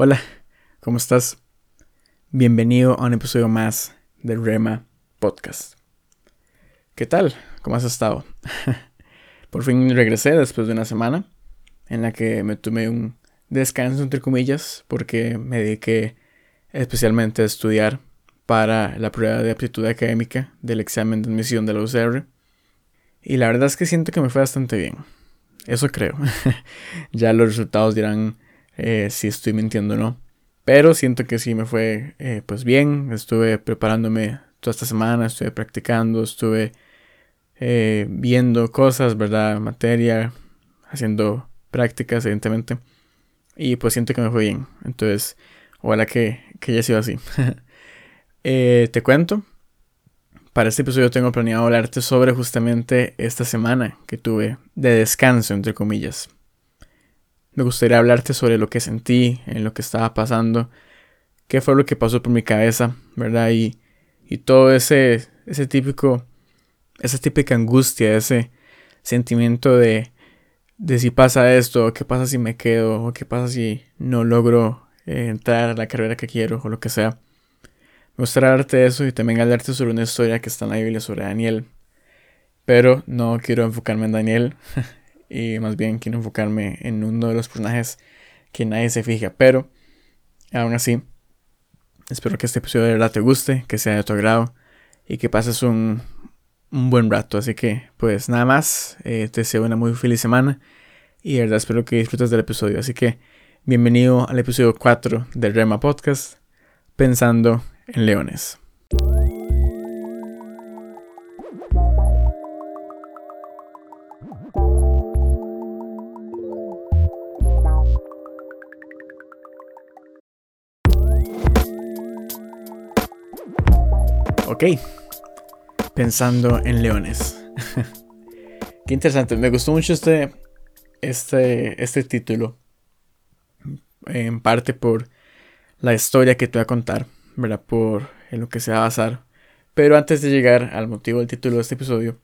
Hola, ¿cómo estás? Bienvenido a un episodio más de Rema Podcast. ¿Qué tal? ¿Cómo has estado? Por fin regresé después de una semana en la que me tomé un descanso entre comillas porque me dediqué especialmente a estudiar para la prueba de aptitud académica del examen de admisión de la UCR. Y la verdad es que siento que me fue bastante bien. Eso creo. ya los resultados dirán eh, si estoy mintiendo o no. Pero siento que sí me fue eh, pues bien. Estuve preparándome toda esta semana, estuve practicando, estuve eh, viendo cosas, ¿verdad? Materia, haciendo prácticas, evidentemente. Y pues siento que me fue bien. Entonces, ojalá que, que haya sido así. te cuento. Para este episodio tengo planeado hablarte sobre justamente esta semana que tuve de descanso, entre comillas. Me gustaría hablarte sobre lo que sentí, en lo que estaba pasando, qué fue lo que pasó por mi cabeza, ¿verdad? Y, y todo ese, ese típico, esa típica angustia, ese sentimiento de, de si pasa esto, o qué pasa si me quedo, o qué pasa si no logro eh, entrar a la carrera que quiero, o lo que sea. Me gustaría hablarte eso y también hablarte sobre una historia que está en la Biblia sobre Daniel. Pero no quiero enfocarme en Daniel, y más bien quiero enfocarme en uno de los personajes que nadie se fija. Pero, aún así, espero que este episodio de verdad te guste, que sea de tu agrado y que pases un, un buen rato. Así que, pues nada más, eh, te deseo una muy feliz semana y de verdad espero que disfrutes del episodio. Así que, bienvenido al episodio 4 del Rema Podcast, Pensando en Leones. Ok, pensando en leones. Qué interesante, me gustó mucho este, este, este título. En parte por la historia que te voy a contar, ¿verdad? Por en lo que se va a basar. Pero antes de llegar al motivo del título de este episodio,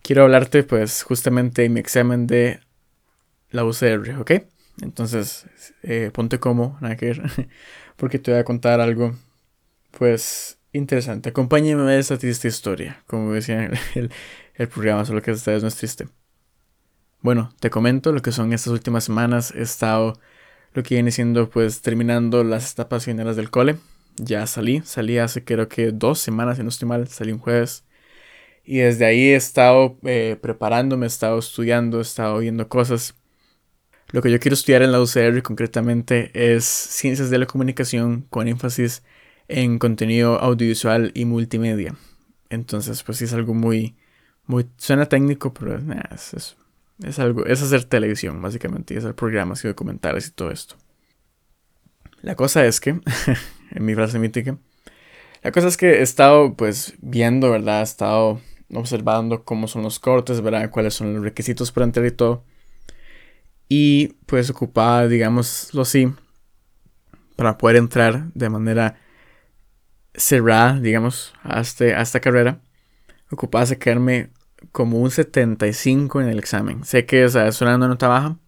quiero hablarte pues justamente de mi examen de la UCR, ¿ok? Entonces, eh, ponte como, nada que ver, porque te voy a contar algo, pues, interesante. Acompáñenme a esta triste historia, como decía el, el, programa, solo que esta vez no es triste. Bueno, te comento lo que son estas últimas semanas. He estado lo que viene siendo pues terminando las etapas finales del cole. Ya salí, salí hace creo que dos semanas, si no estoy mal, salí un jueves. Y desde ahí he estado eh, preparándome, he estado estudiando, he estado viendo cosas. Lo que yo quiero estudiar en la UCR concretamente es ciencias de la comunicación con énfasis en contenido audiovisual y multimedia. Entonces, pues sí es algo muy, muy, suena técnico, pero es, es, algo, es hacer televisión, básicamente, y hacer programas y documentales y todo esto. La cosa es que, en mi frase mítica, la cosa es que he estado, pues, viendo, ¿verdad? He estado observando cómo son los cortes, ¿verdad? Cuáles son los requisitos para entrar y todo. Y, pues, ocupaba, digámoslo así, para poder entrar de manera cerrada, digamos, a, este, esta carrera, ocupaba sacarme como un 75 en el examen. Sé que o sea, es una nota baja,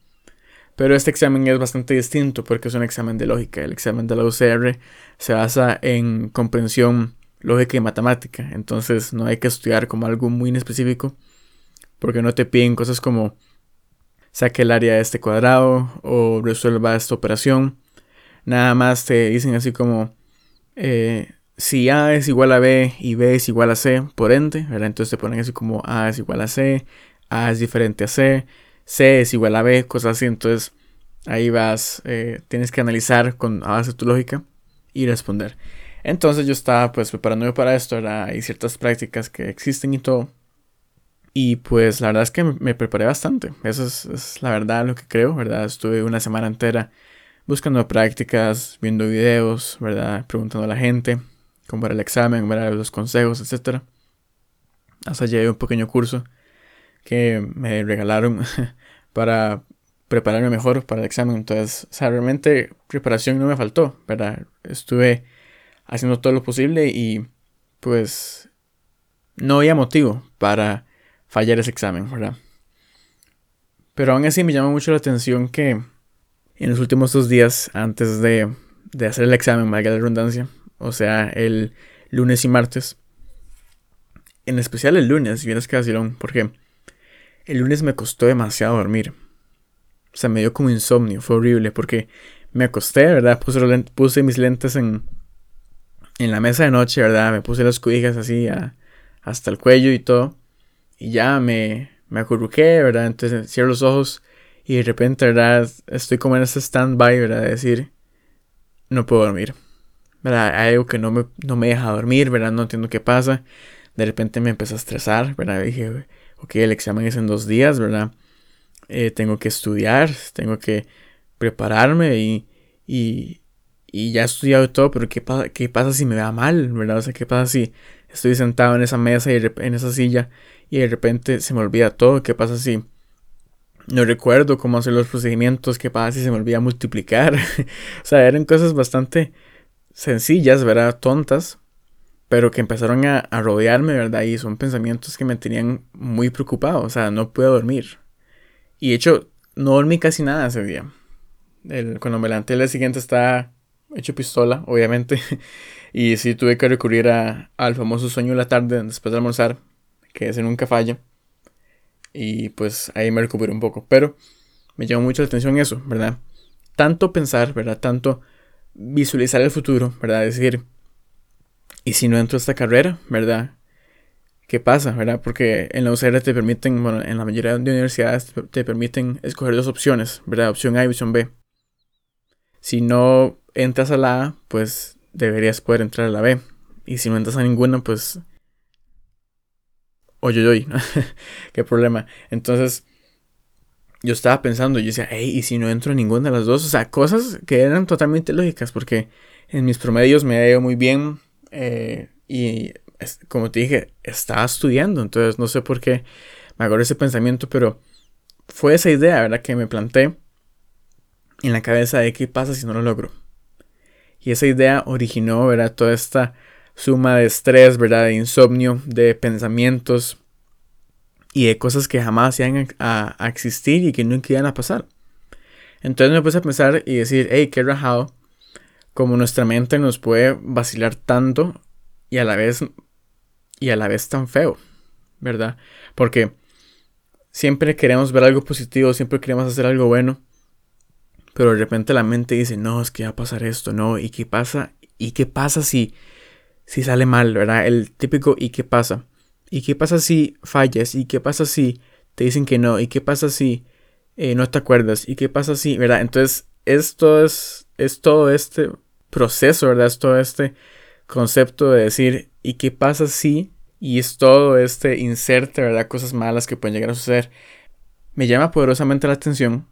pero este examen es bastante distinto porque es un examen de lógica. El examen de la UCR se basa en comprensión lógica y matemática. Entonces no hay que estudiar como algo muy específico porque no te piden cosas como saque el área de este cuadrado o resuelva esta operación. Nada más te dicen así como eh, si A es igual a B y B es igual a C, por ende. Entonces te ponen así como A es igual a C, A es diferente a C, C es igual a B, cosas así. Entonces ahí vas, eh, tienes que analizar con base de tu lógica y responder. Entonces yo estaba pues preparándome para esto. Hay ciertas prácticas que existen y todo. Y pues la verdad es que me preparé bastante. Eso es, es la verdad lo que creo, ¿verdad? Estuve una semana entera buscando prácticas, viendo videos, ¿verdad? Preguntando a la gente como era el examen, ver los consejos, etc. Hasta llegué a un pequeño curso que me regalaron para prepararme mejor para el examen. Entonces, realmente preparación no me faltó, ¿verdad? Estuve haciendo todo lo posible y pues no había motivo para fallar ese examen, ¿verdad? Pero aún así me llama mucho la atención que en los últimos dos días antes de, de hacer el examen, valga la redundancia, o sea, el lunes y martes. En especial el lunes, si vienes que vacilón, porque el lunes me costó demasiado dormir. O sea, me dio como insomnio, fue horrible, porque me acosté, ¿verdad? Puse, puse mis lentes en, en la mesa de noche, ¿verdad? Me puse las cobijas así hasta el cuello y todo. Y ya me, me acurruqué, ¿verdad? Entonces cierro los ojos y de repente, ¿verdad? Estoy como en ese stand-by, ¿verdad? De decir, no puedo dormir. ¿Verdad? Hay algo que no me, no me deja dormir, ¿verdad? No entiendo qué pasa. De repente me empezó a estresar, ¿verdad? Dije, ok, el examen es en dos días, ¿verdad? Eh, tengo que estudiar, tengo que prepararme y, y, y ya he estudiado todo, pero ¿qué, pasa, ¿qué pasa si me va mal, ¿verdad? O sea, ¿qué pasa si estoy sentado en esa mesa y en esa silla y de repente se me olvida todo? ¿Qué pasa si no recuerdo cómo hacer los procedimientos? ¿Qué pasa si se me olvida multiplicar? o sea, eran cosas bastante sencillas, ¿verdad? Tontas, pero que empezaron a, rodearme, ¿verdad? Y son pensamientos que me tenían muy preocupado, o sea, no puedo dormir. Y de hecho, no dormí casi nada ese día. El, cuando me levanté el día siguiente estaba hecho pistola, obviamente. y sí tuve que recurrir a, al famoso sueño de la tarde después de almorzar, que ese nunca falla. Y pues ahí me recuperé un poco. Pero me llamó mucho la atención eso, ¿verdad? Tanto pensar, ¿verdad? Tanto visualizar el futuro, ¿verdad? Decir, ¿y si no entro a esta carrera, ¿verdad? ¿Qué pasa, verdad? Porque en la UCR te permiten, bueno, en la mayoría de universidades te permiten escoger dos opciones, ¿verdad? Opción A y opción B. Si no entras a la A, pues deberías poder entrar a la B. Y si no entras a ninguna, pues... Oye, oye, qué problema. Entonces, yo estaba pensando, yo decía, hey, ¿y si no entro a ninguna de las dos? O sea, cosas que eran totalmente lógicas, porque en mis promedios me ha ido muy bien. Eh, y como te dije, estaba estudiando, entonces no sé por qué me acuerdo ese pensamiento, pero fue esa idea, ¿verdad? Que me planté en la cabeza de qué pasa si no lo logro. Y esa idea originó, ¿verdad? Toda esta suma de estrés, ¿verdad? De insomnio, de pensamientos y de cosas que jamás iban a, existir y que nunca iban a pasar. Entonces me puse a pensar y decir, hey, qué rajado, como nuestra mente nos puede vacilar tanto y a la vez y a la vez tan feo, ¿verdad? Porque siempre queremos ver algo positivo, siempre queremos hacer algo bueno, pero de repente la mente dice, no, es que va a pasar esto, no, ¿y qué pasa? ¿Y qué pasa si, si sale mal, verdad? El típico ¿y qué pasa? ¿Y qué pasa si fallas? ¿Y qué pasa si te dicen que no? ¿Y qué pasa si eh, no te acuerdas? ¿Y qué pasa si, verdad? Entonces, esto es, es todo este proceso, ¿verdad? Es todo este concepto de decir, ¿y qué pasa si? Y es todo este inserte, ¿verdad? Cosas malas que pueden llegar a suceder. Me llama poderosamente la atención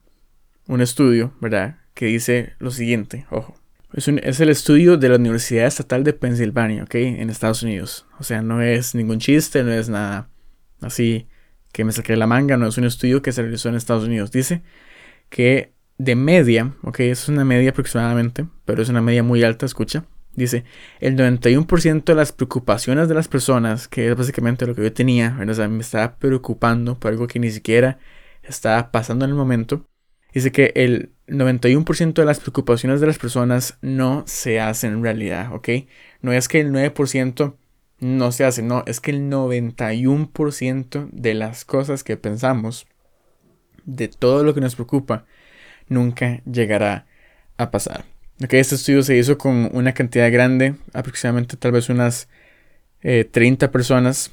un estudio, ¿verdad? Que dice lo siguiente, ojo. Es, es, el estudio de la Universidad Estatal de Pensilvania, ¿ok? En Estados Unidos. O sea, no es ningún chiste, no es nada así que me saqué la manga, no es un estudio que se realizó en Estados Unidos. Dice que de media, ok, es una media aproximadamente, pero es una media muy alta, escucha. Dice, el 91% de las preocupaciones de las personas, que es básicamente lo que yo tenía, o sea, me estaba preocupando por algo que ni siquiera estaba pasando en el momento, Dice que el 91% de las preocupaciones de las personas no se hacen en realidad, ¿ok? No es que el 9% no se hace, no, es que el 91% de las cosas que pensamos, de todo lo que nos preocupa, nunca llegará a pasar. Ok, este estudio se hizo con una cantidad grande, aproximadamente tal vez unas 30 eh, personas,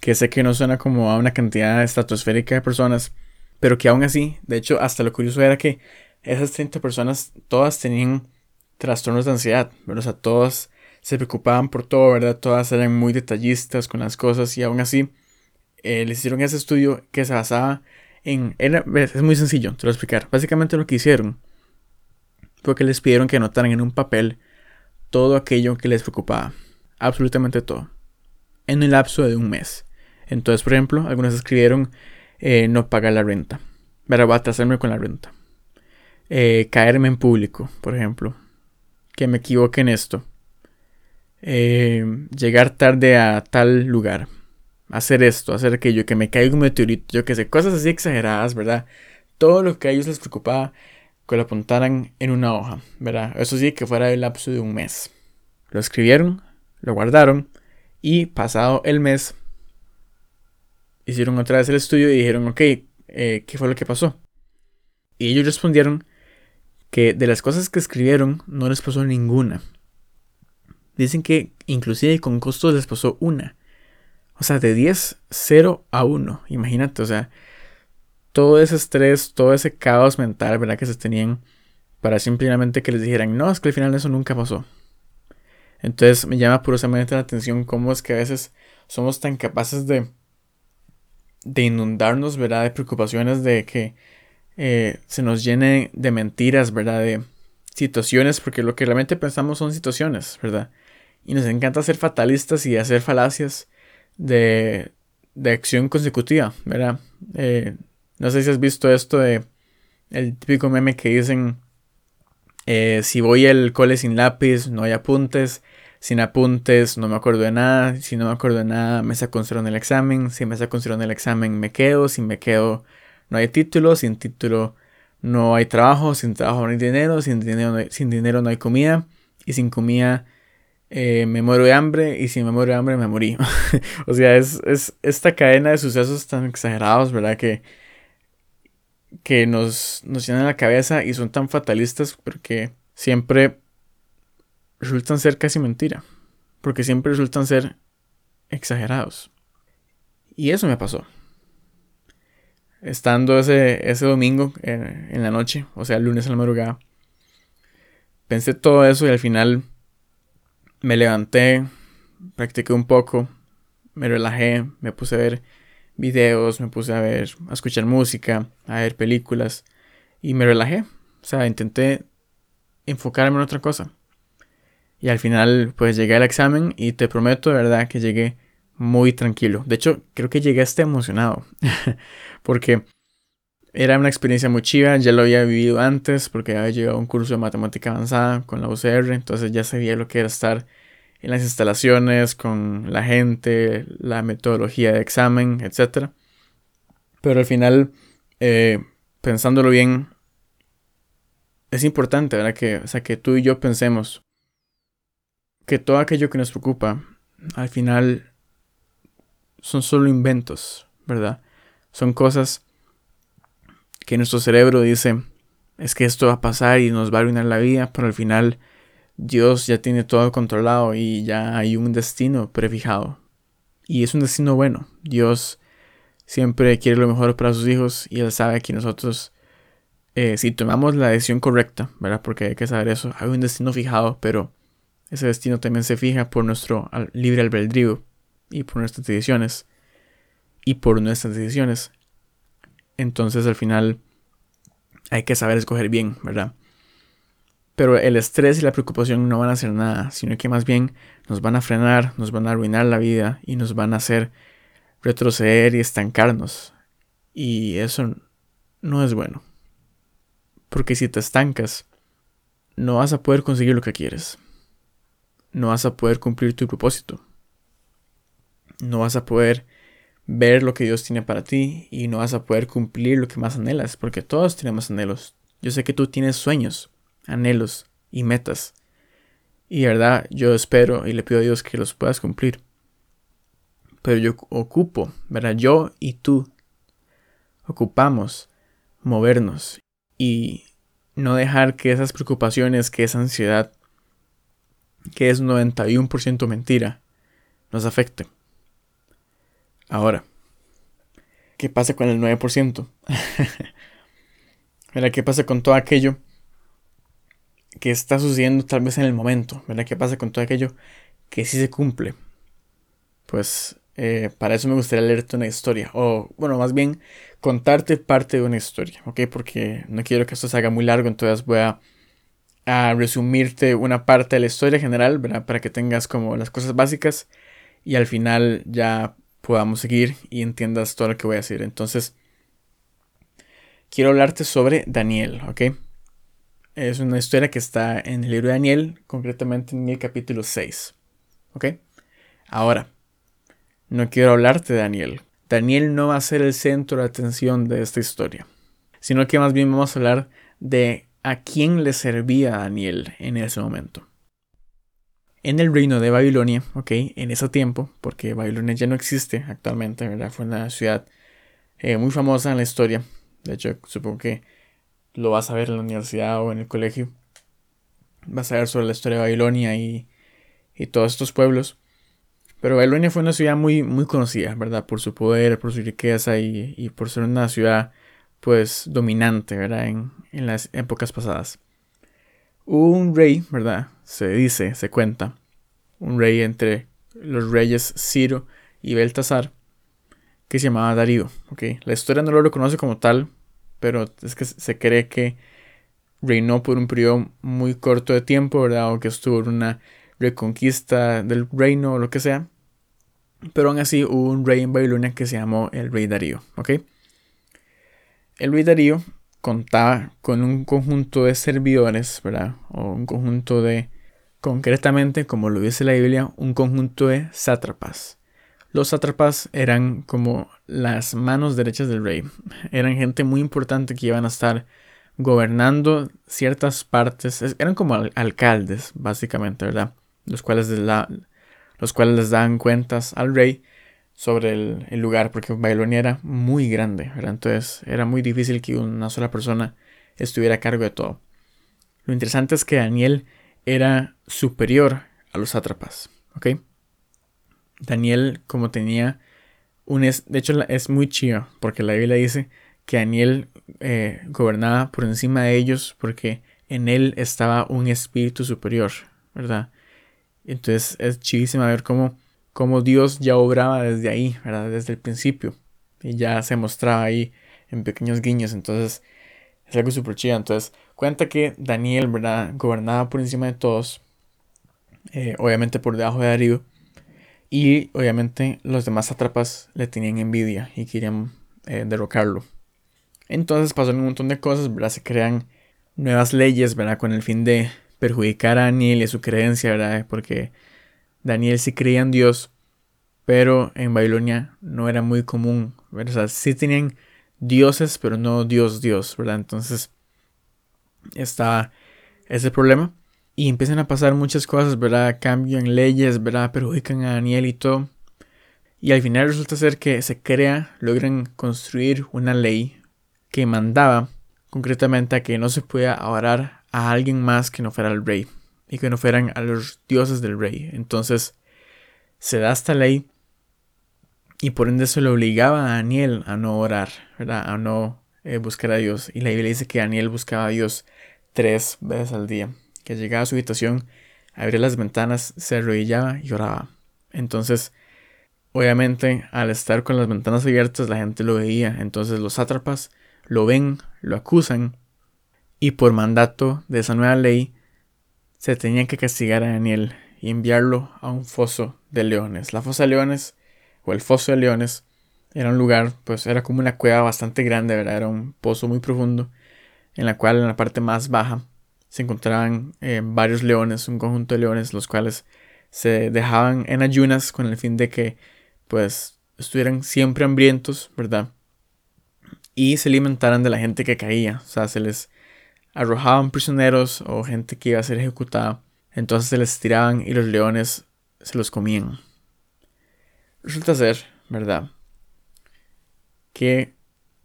que sé que no suena como a una cantidad estratosférica de personas, pero que aún así, de hecho, hasta lo curioso era que esas 30 personas, todas tenían trastornos de ansiedad. O sea, todas se preocupaban por todo, ¿verdad? Todas eran muy detallistas con las cosas y aún así eh, les hicieron ese estudio que se basaba en... es muy sencillo, te lo voy a explicar. Básicamente lo que hicieron fue que les pidieron que anotaran en un papel todo aquello que les preocupaba. Absolutamente todo. En el lapso de un mes. Entonces, por ejemplo, algunos escribieron eh, no pagar la renta. Atrasarme con la renta. Eh, caerme en público, por ejemplo. Que me equivoque en esto. Eh, llegar tarde a tal lugar. Hacer esto, hacer aquello, que me caiga un meteorito, yo que sé, cosas así exageradas, ¿verdad? Todo lo que a ellos les preocupaba, que lo apuntaran en una hoja, ¿verdad? Eso sí, que fuera el lapso de un mes. Lo escribieron, lo guardaron y pasado el mes hicieron otra vez el estudio y dijeron, ok, eh, ¿qué fue lo que pasó? Y ellos respondieron que de las cosas que escribieron no les pasó ninguna. Dicen que inclusive con costos les pasó una. O sea, de 10, 0 a 1. Imagínate, o sea, todo ese estrés, todo ese caos mental, ¿verdad? Que se tenían para simplemente que les dijeran, no, es que al final eso nunca pasó. Entonces me llama purosamente la atención cómo es que a veces somos tan capaces de, de inundarnos, ¿verdad? De preocupaciones, de que eh, se nos llene de mentiras, ¿verdad? De situaciones, porque lo que realmente pensamos son situaciones, ¿verdad? Y nos encanta ser fatalistas y hacer falacias de, de acción consecutiva, ¿verdad? Eh, no sé si has visto esto de el típico meme que dicen, eh, si voy al cole sin lápiz, no hay apuntes, sin apuntes, no me acuerdo de nada, si no me acuerdo de nada, me saco en el examen, si me saco en el examen, me quedo, si me quedo, no hay título, sin título no hay trabajo, sin trabajo no hay dinero, sin dinero no hay, sin dinero no hay comida, y sin comida eh, me muero de hambre, y si me muero de hambre me morí. o sea, es, es esta cadena de sucesos tan exagerados, ¿verdad? Que, que nos, nos llenan la cabeza y son tan fatalistas porque siempre resultan ser casi mentira. Porque siempre resultan ser exagerados. Y eso me pasó estando ese, ese domingo eh, en la noche, o sea, el lunes a la madrugada, pensé todo eso y al final me levanté, practiqué un poco, me relajé, me puse a ver videos, me puse a ver, a escuchar música, a ver películas y me relajé. O sea, intenté enfocarme en otra cosa. Y al final, pues llegué al examen y te prometo de verdad que llegué muy tranquilo. De hecho, creo que llegué hasta emocionado. porque era una experiencia muy chiva. Ya lo había vivido antes porque había llegado a un curso de matemática avanzada con la UCR. Entonces ya sabía lo que era estar en las instalaciones, con la gente, la metodología de examen, etc. Pero al final, eh, pensándolo bien, es importante, ¿verdad? Que, o sea, que tú y yo pensemos que todo aquello que nos preocupa, al final son solo inventos, ¿verdad? Son cosas que nuestro cerebro dice, es que esto va a pasar y nos va a arruinar la vida, pero al final Dios ya tiene todo controlado y ya hay un destino prefijado. Y es un destino bueno. Dios siempre quiere lo mejor para sus hijos y Él sabe que nosotros, eh, si tomamos la decisión correcta, ¿verdad? Porque hay que saber eso, hay un destino fijado, pero ese destino también se fija por nuestro libre albedrío y por nuestras decisiones. Y por nuestras decisiones. Entonces al final hay que saber escoger bien, ¿verdad? Pero el estrés y la preocupación no van a hacer nada, sino que más bien nos van a frenar, nos van a arruinar la vida y nos van a hacer retroceder y estancarnos. Y eso no es bueno. Porque si te estancas, no vas a poder conseguir lo que quieres. No vas a poder cumplir tu propósito no vas a poder ver lo que Dios tiene para ti y no vas a poder cumplir lo que más anhelas, porque todos tenemos anhelos. Yo sé que tú tienes sueños, anhelos y metas. Y verdad, yo espero y le pido a Dios que los puedas cumplir. Pero yo ocupo, ¿verdad? Yo y tú ocupamos movernos y no dejar que esas preocupaciones, que esa ansiedad, que es 91% mentira, nos afecten. Ahora, ¿qué pasa con el 9%? ¿Verdad? ¿Qué pasa con todo aquello que está sucediendo tal vez en el momento? ¿Verdad? ¿Qué pasa con todo aquello que sí se cumple? Pues eh, para eso me gustaría leerte una historia, o bueno, más bien contarte parte de una historia, ¿ok? Porque no quiero que esto se haga muy largo, entonces voy a, a resumirte una parte de la historia general, ¿verdad? Para que tengas como las cosas básicas y al final ya podamos seguir y entiendas todo lo que voy a decir. Entonces, quiero hablarte sobre Daniel, ¿ok? Es una historia que está en el libro de Daniel, concretamente en el capítulo 6, ¿ok? Ahora, no quiero hablarte de Daniel. Daniel no va a ser el centro de atención de esta historia, sino que más bien vamos a hablar de a quién le servía Daniel en ese momento. En el reino de Babilonia, ok, en ese tiempo, porque Babilonia ya no existe actualmente, ¿verdad? Fue una ciudad eh, muy famosa en la historia. De hecho, supongo que lo vas a ver en la universidad o en el colegio. Vas a ver sobre la historia de Babilonia y, y todos estos pueblos. Pero Babilonia fue una ciudad muy, muy conocida, ¿verdad? Por su poder, por su riqueza y, y por ser una ciudad, pues, dominante, ¿verdad? En, en las épocas pasadas. Un rey, ¿verdad? Se dice, se cuenta. Un rey entre los reyes Ciro y Beltasar, que se llamaba Darío. ¿okay? La historia no lo reconoce como tal, pero es que se cree que reinó por un periodo muy corto de tiempo, ¿verdad? O que estuvo en una reconquista del reino o lo que sea. Pero aún así hubo un rey en Babilonia que se llamó el rey Darío, ¿ok? El rey Darío contaba con un conjunto de servidores, ¿verdad? O un conjunto de, concretamente, como lo dice la Biblia, un conjunto de sátrapas. Los sátrapas eran como las manos derechas del rey. Eran gente muy importante que iban a estar gobernando ciertas partes. Eran como alcaldes, básicamente, ¿verdad? Los cuales, los cuales les daban cuentas al rey sobre el, lugar, porque Babilonia era muy grande. Entonces era muy difícil que una sola persona estuviera a cargo de todo. Lo interesante es que Daniel era superior a los sátrapas, ¿ok? Daniel, como tenía un... Es, de hecho, es muy chido, porque la Biblia dice que Daniel eh, gobernaba por encima de ellos porque en él estaba un espíritu superior, ¿verdad? Entonces es chidísimo ver cómo, cómo Dios ya obraba desde ahí, ¿verdad? Desde el principio. Y ya se mostraba ahí en pequeños guiños. Entonces es algo súper chido. Entonces cuenta que Daniel, ¿verdad? Gobernaba por encima de todos. Eh, obviamente por debajo de Darío. Y obviamente los demás atrapas le tenían envidia y querían eh, derrocarlo. Entonces pasaron un montón de cosas. Se crean nuevas leyes, ¿verdad? Con el fin de perjudicar a Daniel y a su creencia, ¿verdad? Porque Daniel sí creía en Dios, pero en Babilonia no era muy común, ¿verdad? O sea, sí tenían dioses, pero no Dios, Dios, ¿verdad? Entonces está ese problema. Y empiezan a pasar muchas cosas, ¿verdad? Cambian leyes, ¿verdad? Perjudican a Daniel y todo. Y al final resulta ser que se crea, logran construir una ley que mandaba concretamente a que no se pueda orar a alguien más que no fuera el rey y que no fueran a los dioses del rey. Entonces se da esta ley y por ende se le obligaba a Daniel a no orar, ¿verdad? A no eh, buscar a Dios. Y la Biblia dice que Daniel buscaba a Dios tres veces al día que llegaba a su habitación, abría las ventanas, se arrodillaba y oraba. Entonces, obviamente, al estar con las ventanas abiertas, la gente lo veía. Entonces, los sátrapas lo ven, lo acusan, y por mandato de esa nueva ley, se tenía que castigar a Daniel y enviarlo a un foso de leones. La fosa de leones, o el foso de leones, era un lugar, pues era como una cueva bastante grande, ¿verdad? Era un pozo muy profundo, en la cual en la parte más baja se encontraban eh, varios leones, un conjunto de leones, los cuales se dejaban en ayunas con el fin de que pues estuvieran siempre hambrientos, ¿verdad? Y se alimentaran de la gente que caía, o sea, se les arrojaban prisioneros o gente que iba a ser ejecutada, entonces se les tiraban y los leones se los comían. Resulta ser, ¿verdad? Que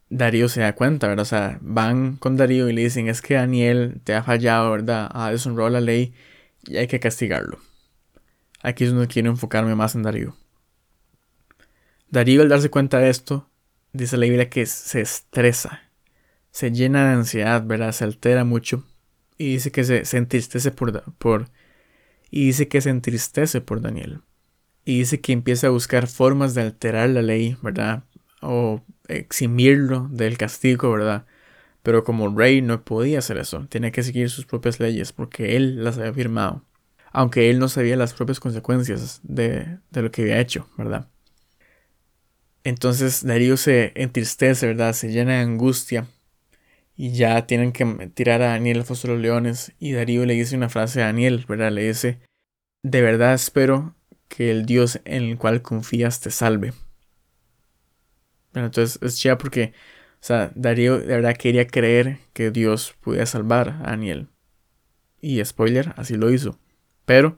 Darío se da cuenta, ¿verdad? O sea, van con Darío y le dicen, es que Daniel te ha fallado, ¿verdad? Ha deshonrado la ley y hay que castigarlo. Aquí es donde quiero enfocarme más en Darío. Darío al darse cuenta de esto, dice la Biblia que se estresa, se llena de ansiedad, ¿verdad? Se altera mucho y dice que se, entristece por, por... Y dice que se entristece por Daniel. Y dice que empieza a buscar formas de alterar la ley, ¿verdad? O eximirlo del castigo, ¿verdad? Pero como rey no podía hacer eso, tenía que seguir sus propias leyes porque él las había firmado, aunque él no sabía las propias consecuencias de, lo que había hecho, ¿verdad? Entonces Darío se entristece, ¿verdad? Se llena de angustia y ya tienen que tirar a Daniel al foso de los leones y Darío le dice una frase a Daniel, ¿verdad? Le dice, de verdad espero que el Dios en el cual confías te salve entonces es chida porque O sea, Darío de verdad quería creer que Dios podía salvar a Daniel. Y spoiler, así lo hizo. Pero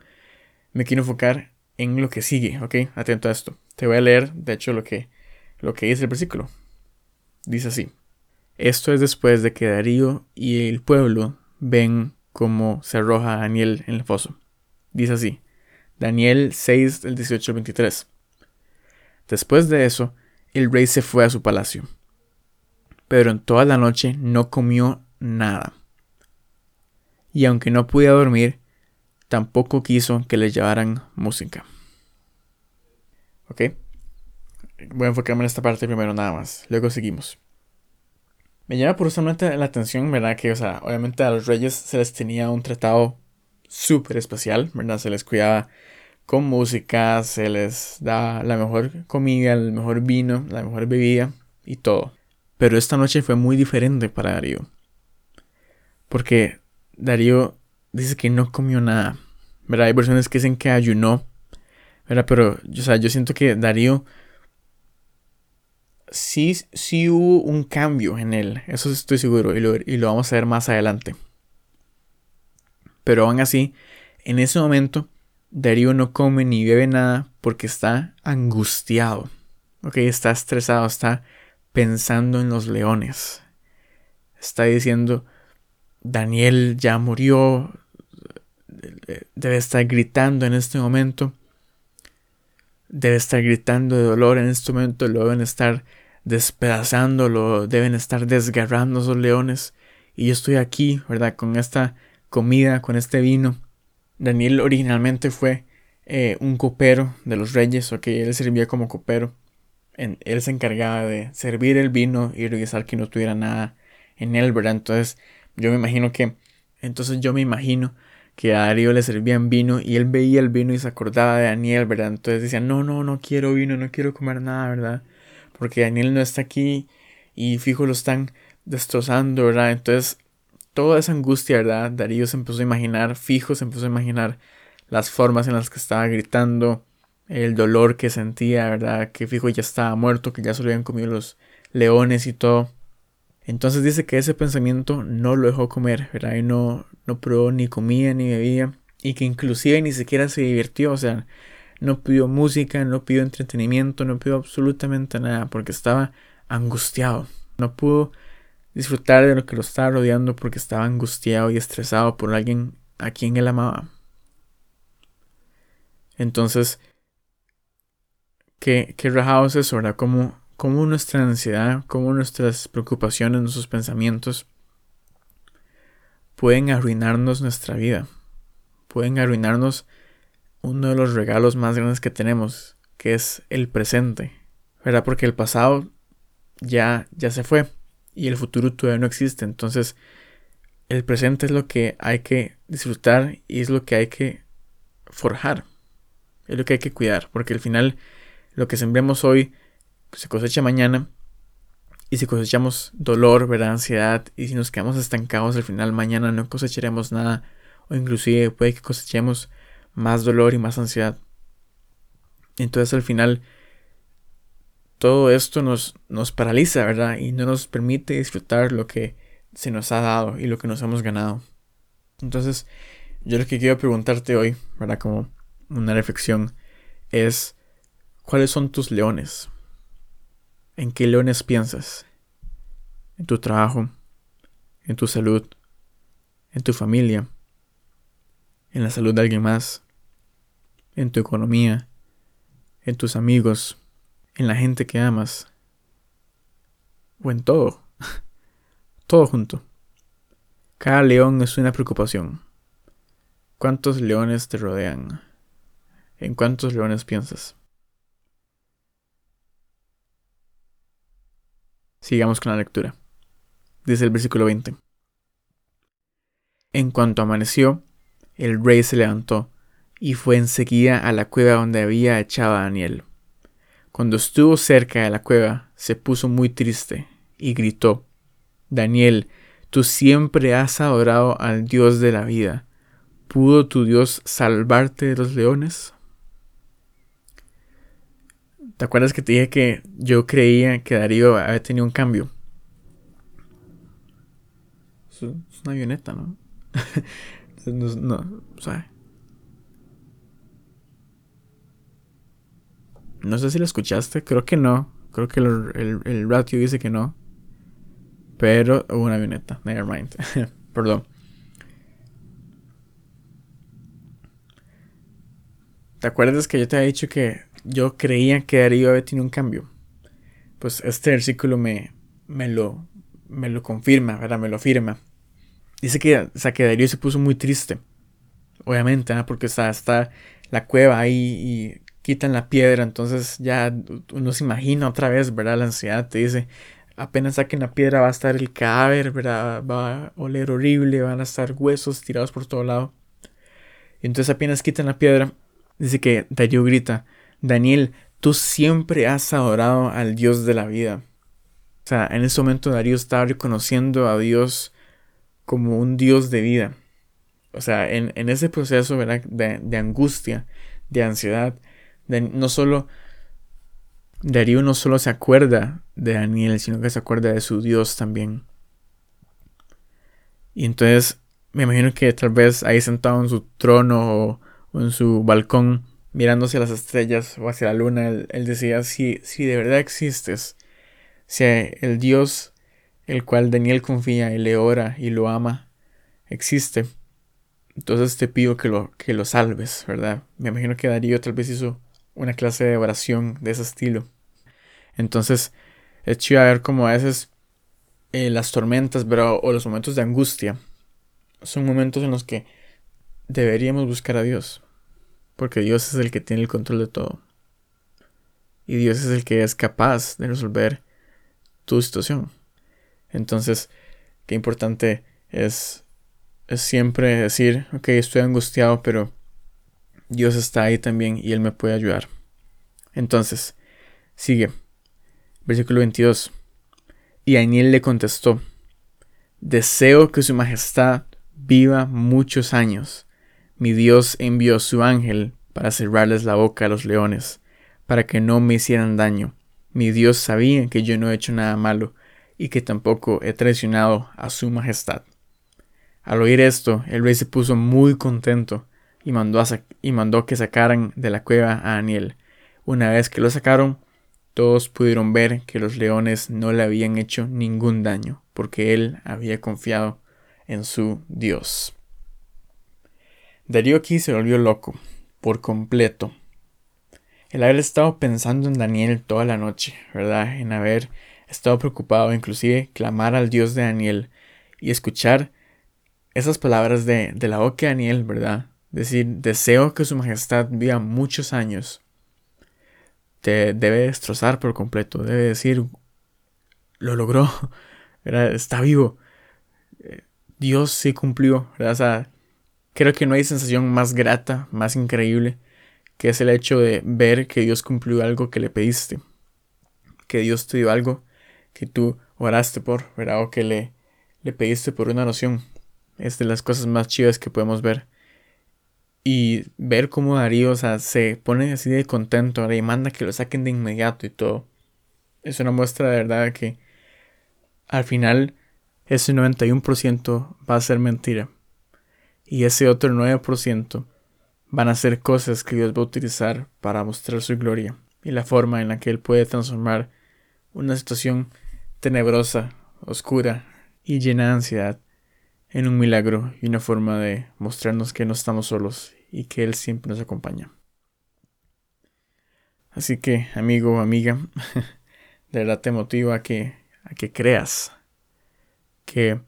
me quiero enfocar en lo que sigue, ¿ok? Atento a esto. Te voy a leer, de hecho, lo que, lo que dice el versículo. Dice así. Esto es después de que Darío y el pueblo ven cómo se arroja a Daniel en el foso. Dice así. Daniel 6 del 18 al 23. Después de eso, el rey se fue a su palacio. Pero en toda la noche no comió nada. Y aunque no podía dormir, tampoco quiso que le llevaran música. ¿Ok? Voy a enfocarme en esta parte primero nada más. Luego seguimos. Me llama personalmente la atención, ¿verdad? Que, o sea, obviamente a los reyes se les tenía un tratado súper especial, ¿verdad? Se les cuidaba con música, se les da la mejor comida, el mejor vino, la mejor bebida y todo. Pero esta noche fue muy diferente para Darío. Porque Darío dice que no comió nada. ¿Verdad? Hay personas que dicen que ayunó. ¿Verdad? Pero o sea, yo siento que Darío sí, sí hubo un cambio en él. Eso estoy seguro. Y lo, y lo vamos a ver más adelante. Pero aún así, en ese momento Darío no come ni bebe nada porque está angustiado. Ok, está estresado, está pensando en los leones. Está diciendo, Daniel ya murió, debe estar gritando en este momento. Debe estar gritando de dolor en este momento, lo deben estar despedazándolo, deben estar desgarrando esos leones. Y yo estoy aquí, ¿verdad? Con esta comida, con este vino Daniel originalmente fue eh, un copero de los reyes, o que él servía como copero. él se encargaba de servir el vino y revisar que no tuviera nada en él, ¿verdad? Entonces, yo me imagino que, entonces yo me imagino que a Darío le servían vino y él veía el vino y se acordaba de Daniel, ¿verdad? Entonces decía, no, no, no quiero vino, no quiero comer nada, ¿verdad? Porque Daniel no está aquí y fijo lo están destrozando, ¿verdad? Entonces toda esa angustia, ¿verdad? Darío se empezó a imaginar, fijo se empezó a imaginar las formas en las que estaba gritando, el dolor que sentía, ¿verdad? Que fijo ya estaba muerto, que ya se lo habían comido los leones y todo. Entonces dice que ese pensamiento no lo dejó comer, ¿verdad? Y no, no probó ni comida ni bebía. Y que inclusive ni siquiera se divirtió, o sea, no pidió música, no pidió entretenimiento, no pidió absolutamente nada, porque estaba angustiado. No pudo disfrutar de lo que lo estaba rodeando porque estaba angustiado y estresado por alguien a quien él amaba. Entonces, ¿qué, qué rajado es eso, verdad? Como, como nuestra ansiedad, como nuestras preocupaciones, nuestros pensamientos pueden arruinarnos nuestra vida, pueden arruinarnos uno de los regalos más grandes que tenemos, que es el presente, ¿verdad? Porque el pasado ya, ya se fue y el futuro todavía no existe. Entonces, el presente es lo que hay que disfrutar y es lo que hay que forjar. Es lo que hay que cuidar, porque al final lo que sembremos hoy se cosecha mañana. Y si cosechamos dolor, ¿verdad? ansiedad, y si nos quedamos estancados al final mañana no cosecharemos nada, o inclusive puede que cosechemos más dolor y más ansiedad. Entonces al final todo esto nos, nos paraliza, ¿verdad? Y no nos permite disfrutar lo que se nos ha dado y lo que nos hemos ganado. Entonces, yo lo que quiero preguntarte hoy, ¿verdad? Como una reflexión, es, ¿cuáles son tus leones? ¿En qué leones piensas? ¿En tu trabajo? ¿En tu salud? ¿En tu familia? ¿En la salud de alguien más? ¿En tu economía? ¿En tus amigos? en la gente que amas o en todo. todo junto. Cada león es una preocupación. ¿Cuántos leones te rodean? ¿En cuántos leones piensas? Sigamos con la lectura. Dice el versículo 20. En cuanto amaneció, el rey se levantó y fue enseguida a la cueva donde había echado a Daniel. Cuando estuvo cerca de la cueva, se puso muy triste y gritó, Daniel, tú siempre has adorado al Dios de la vida. ¿Pudo tu Dios salvarte de los leones? ¿Te acuerdas que te dije que yo creía que Darío había tenido un cambio? es una avioneta, ¿no? no, no. No sé si lo escuchaste, creo que no. Creo que el, el, ratio dice que no. Pero hubo una avioneta, nevermind. Perdón. ¿Te acuerdas que yo te había dicho que yo creía que Darío había tenido un cambio? Pues este versículo me, me, lo, me lo confirma, ¿verdad? Me lo afirma. Dice que, o sea, Darío se puso muy triste. Obviamente. Porque está, está la cueva ahí y quitan la piedra. Entonces ya uno se imagina otra vez, ¿verdad? La ansiedad te dice, apenas saquen la piedra va a estar el cadáver, ¿verdad? Va a oler horrible, van a estar huesos tirados por todo lado. Y entonces apenas quitan la piedra, dice que Darío grita, Daniel, tú siempre has adorado al Dios de la vida. O sea, en ese momento Darío estaba reconociendo a Dios como un Dios de vida. O sea, en, ese proceso. De, angustia, de ansiedad, no solo Darío no solo se acuerda de Daniel, sino que se acuerda de su Dios también. Y entonces me imagino que tal vez ahí sentado en su trono o, en su balcón, mirando hacia las estrellas o hacia la luna, él, él, decía, si, si de verdad existes, si el Dios el cual Daniel confía y le ora y lo ama, existe, entonces te pido que lo, que lo salves, ¿verdad? Me imagino que Darío tal vez hizo una clase de oración de ese estilo. Entonces, es chido ver cómo a veces eh, las tormentas, ¿verdad? O los momentos de angustia son momentos en los que deberíamos buscar a Dios. Porque Dios es el que tiene el control de todo. Y Dios es el que es capaz de resolver tu situación. Entonces, qué importante es es siempre decir, ok, estoy angustiado, pero Dios está ahí también y Él me puede ayudar. Entonces, sigue. Versículo 22. Y Daniel le contestó, Deseo que su majestad viva muchos años. Mi Dios envió su ángel para cerrarles la boca a los leones, para que no me hicieran daño. Mi Dios sabía que yo no he hecho nada malo y que tampoco he traicionado a su majestad. Al oír esto, el rey se puso muy contento y mandó, y mandó que sacaran de la cueva a Daniel. Una vez que lo sacaron, todos pudieron ver que los leones no le habían hecho ningún daño, porque él había confiado en su Dios. Darío aquí se volvió loco, por completo. El haber estado pensando en Daniel toda la noche, ¿verdad? En haber estado preocupado, inclusive clamar al Dios de Daniel y escuchar esas palabras de, de la boca de Daniel, ¿verdad? Decir, deseo que su majestad viva muchos años. Te debe destrozar por completo. Debe decir, lo logró. Está vivo. Eh, Dios sí cumplió. ¿verdad? O sea, creo que no hay sensación más grata, más increíble, que es el hecho de ver que Dios cumplió algo que le pediste. Que Dios te dio algo que tú oraste por, ¿verdad? O que le, le pediste por una oración es de las cosas más chidas que podemos ver. Y ver cómo Darío se pone así de contento y manda que lo saquen de inmediato y todo. Es una muestra de verdad que al final ese 91% va a ser mentira. Y ese otro 9% van a ser cosas que Dios va a utilizar para mostrar su gloria y la forma en la que Él puede transformar una situación tenebrosa, oscura y llena de ansiedad en un milagro y una forma de mostrarnos que no estamos solos y que Él siempre nos acompaña. Así que, amigo o amiga, de verdad te motivo a que, a que creas que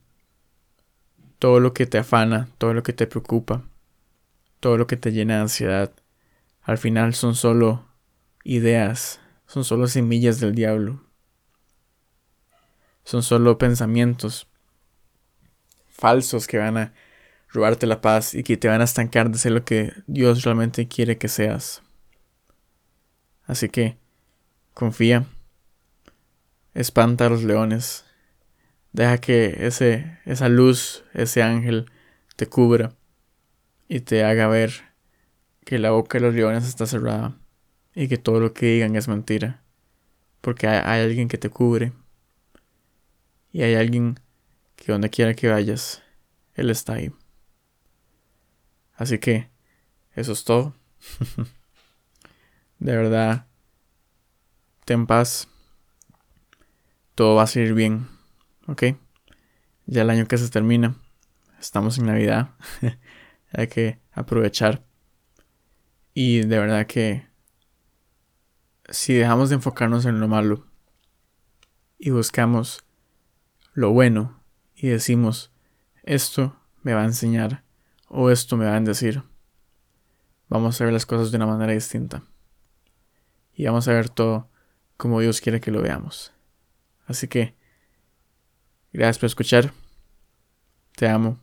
todo lo que te afana, todo lo que te preocupa, todo lo que te llena de ansiedad, al final son solo ideas, son solo semillas del diablo, son solo pensamientos falsos que van a robarte la paz y que te van a estancar de ser lo que Dios realmente quiere que seas. Así que confía, espanta a los leones, deja que ese, esa luz, ese ángel te cubra y te haga ver que la boca de los leones está cerrada y que todo lo que digan es mentira, porque hay alguien que te cubre y hay alguien que donde quiera que vayas, Él está ahí. Así que, eso es todo. de verdad, ten paz. Todo va a salir bien. ¿Ok? Ya el año que se termina. Estamos en Navidad. Hay que aprovechar. Y de verdad que si dejamos de enfocarnos en lo malo y buscamos lo bueno y decimos, esto me va a enseñar o esto me va a decir, vamos a ver las cosas de una manera distinta. Y vamos a ver todo como Dios quiere que lo veamos. Así que, gracias por escuchar. Te amo.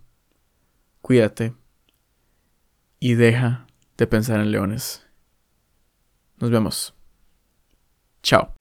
Cuídate. Y deja de pensar en leones. Nos vemos. Chao.